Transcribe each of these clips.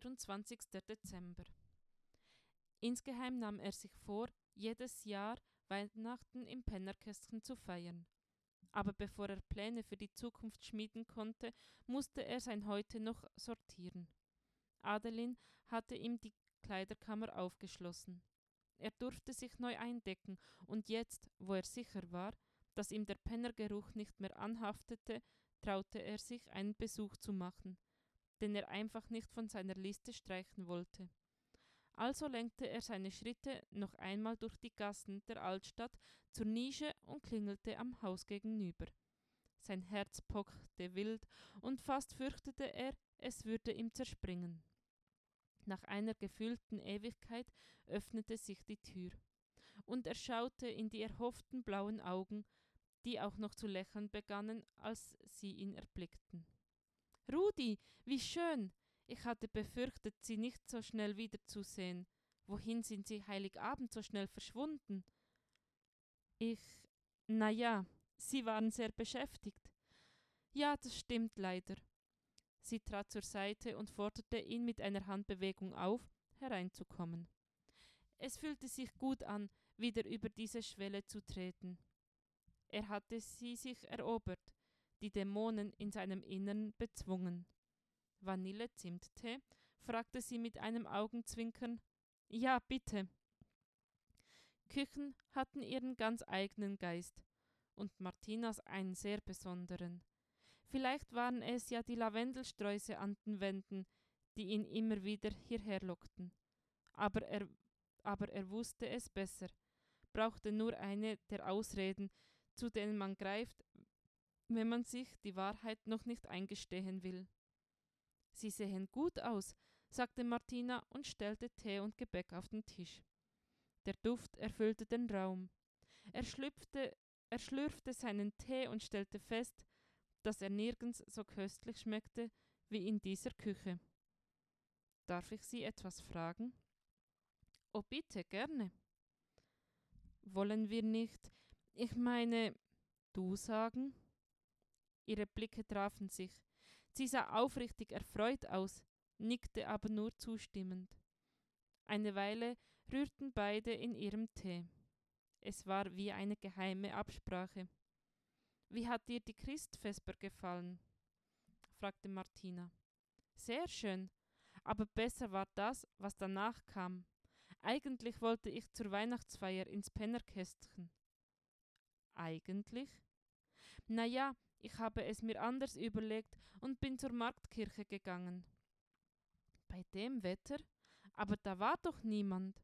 24. Dezember. Insgeheim nahm er sich vor, jedes Jahr Weihnachten im Pennerkästchen zu feiern. Aber bevor er Pläne für die Zukunft schmieden konnte, musste er sein Heute noch sortieren. Adelin hatte ihm die Kleiderkammer aufgeschlossen. Er durfte sich neu eindecken, und jetzt, wo er sicher war, dass ihm der Pennergeruch nicht mehr anhaftete, traute er sich, einen Besuch zu machen, den er einfach nicht von seiner Liste streichen wollte. Also lenkte er seine Schritte noch einmal durch die Gassen der Altstadt zur Nische und klingelte am Haus gegenüber. Sein Herz pochte wild, und fast fürchtete er, es würde ihm zerspringen. Nach einer gefühlten Ewigkeit öffnete sich die Tür, und er schaute in die erhofften blauen Augen, die auch noch zu lächeln begannen, als sie ihn erblickten. Rudi, wie schön! Ich hatte befürchtet, Sie nicht so schnell wiederzusehen. Wohin sind Sie Heiligabend so schnell verschwunden? Ich. Na ja, Sie waren sehr beschäftigt. Ja, das stimmt leider. Sie trat zur Seite und forderte ihn mit einer Handbewegung auf, hereinzukommen. Es fühlte sich gut an, wieder über diese Schwelle zu treten. Er hatte sie sich erobert, die Dämonen in seinem Innern bezwungen. Vanille-Zimttee? fragte sie mit einem Augenzwinkern. Ja, bitte. Küchen hatten ihren ganz eigenen Geist und Martinas einen sehr besonderen. Vielleicht waren es ja die Lavendelsträuße an den Wänden, die ihn immer wieder hierher lockten. Aber er, aber er wusste es besser, brauchte nur eine der Ausreden, zu denen man greift, wenn man sich die Wahrheit noch nicht eingestehen will. Sie sehen gut aus, sagte Martina und stellte Tee und Gebäck auf den Tisch. Der Duft erfüllte den Raum. Er, schlüpfte, er schlürfte seinen Tee und stellte fest, dass er nirgends so köstlich schmeckte wie in dieser Küche. Darf ich Sie etwas fragen? Oh bitte, gerne. Wollen wir nicht, ich meine, du sagen? Ihre Blicke trafen sich. Sie sah aufrichtig erfreut aus, nickte aber nur zustimmend. Eine Weile rührten beide in ihrem Tee. Es war wie eine geheime Absprache. Wie hat dir die Christvesper gefallen? fragte Martina. Sehr schön, aber besser war das, was danach kam. Eigentlich wollte ich zur Weihnachtsfeier ins Pennerkästchen. Eigentlich? Na ja, ich habe es mir anders überlegt und bin zur Marktkirche gegangen. Bei dem Wetter? Aber da war doch niemand.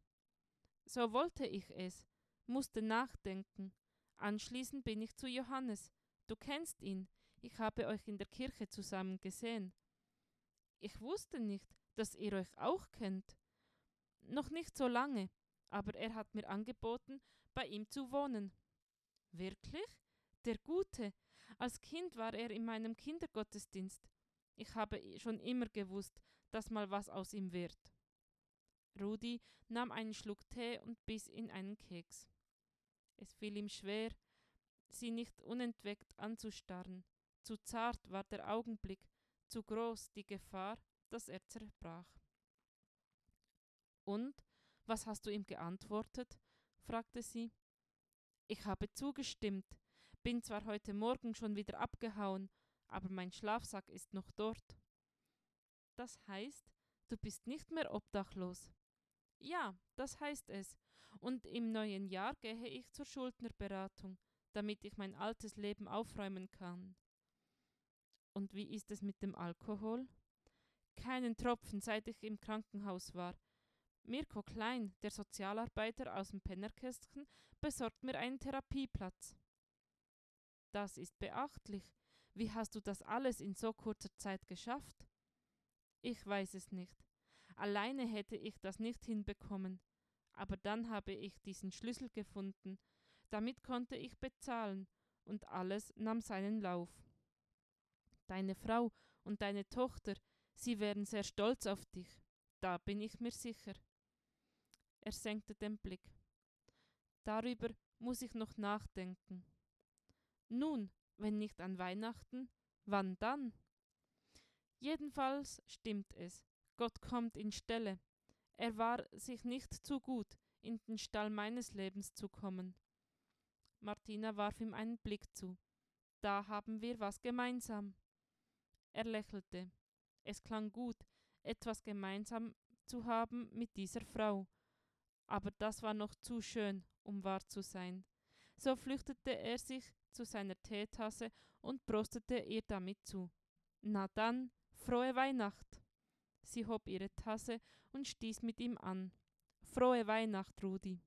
So wollte ich es, musste nachdenken. Anschließend bin ich zu Johannes. Du kennst ihn. Ich habe euch in der Kirche zusammen gesehen. Ich wusste nicht, dass ihr euch auch kennt. Noch nicht so lange, aber er hat mir angeboten, bei ihm zu wohnen. Wirklich? Der Gute. Als Kind war er in meinem Kindergottesdienst. Ich habe schon immer gewusst, dass mal was aus ihm wird. Rudi nahm einen Schluck Tee und biss in einen Keks. Es fiel ihm schwer, sie nicht unentwegt anzustarren. Zu zart war der Augenblick, zu groß die Gefahr, dass er zerbrach. Und was hast du ihm geantwortet? fragte sie. Ich habe zugestimmt, bin zwar heute Morgen schon wieder abgehauen, aber mein Schlafsack ist noch dort. Das heißt, du bist nicht mehr obdachlos. Ja, das heißt es. Und im neuen Jahr gehe ich zur Schuldnerberatung, damit ich mein altes Leben aufräumen kann. Und wie ist es mit dem Alkohol? Keinen Tropfen, seit ich im Krankenhaus war. Mirko Klein, der Sozialarbeiter aus dem Pennerkästchen, besorgt mir einen Therapieplatz. Das ist beachtlich. Wie hast du das alles in so kurzer Zeit geschafft? Ich weiß es nicht. Alleine hätte ich das nicht hinbekommen. Aber dann habe ich diesen Schlüssel gefunden. Damit konnte ich bezahlen, und alles nahm seinen Lauf. Deine Frau und deine Tochter, sie wären sehr stolz auf dich. Da bin ich mir sicher. Er senkte den Blick. Darüber muss ich noch nachdenken. Nun, wenn nicht an Weihnachten, wann dann? Jedenfalls stimmt es. Gott kommt in Stelle. Er war sich nicht zu gut, in den Stall meines Lebens zu kommen. Martina warf ihm einen Blick zu. Da haben wir was gemeinsam. Er lächelte. Es klang gut, etwas gemeinsam zu haben mit dieser Frau. Aber das war noch zu schön, um wahr zu sein. So flüchtete er sich zu seiner Teetasse und prostete ihr damit zu. Na dann, frohe Weihnacht! Sie hob ihre Tasse und stieß mit ihm an. Frohe Weihnacht, Rudi!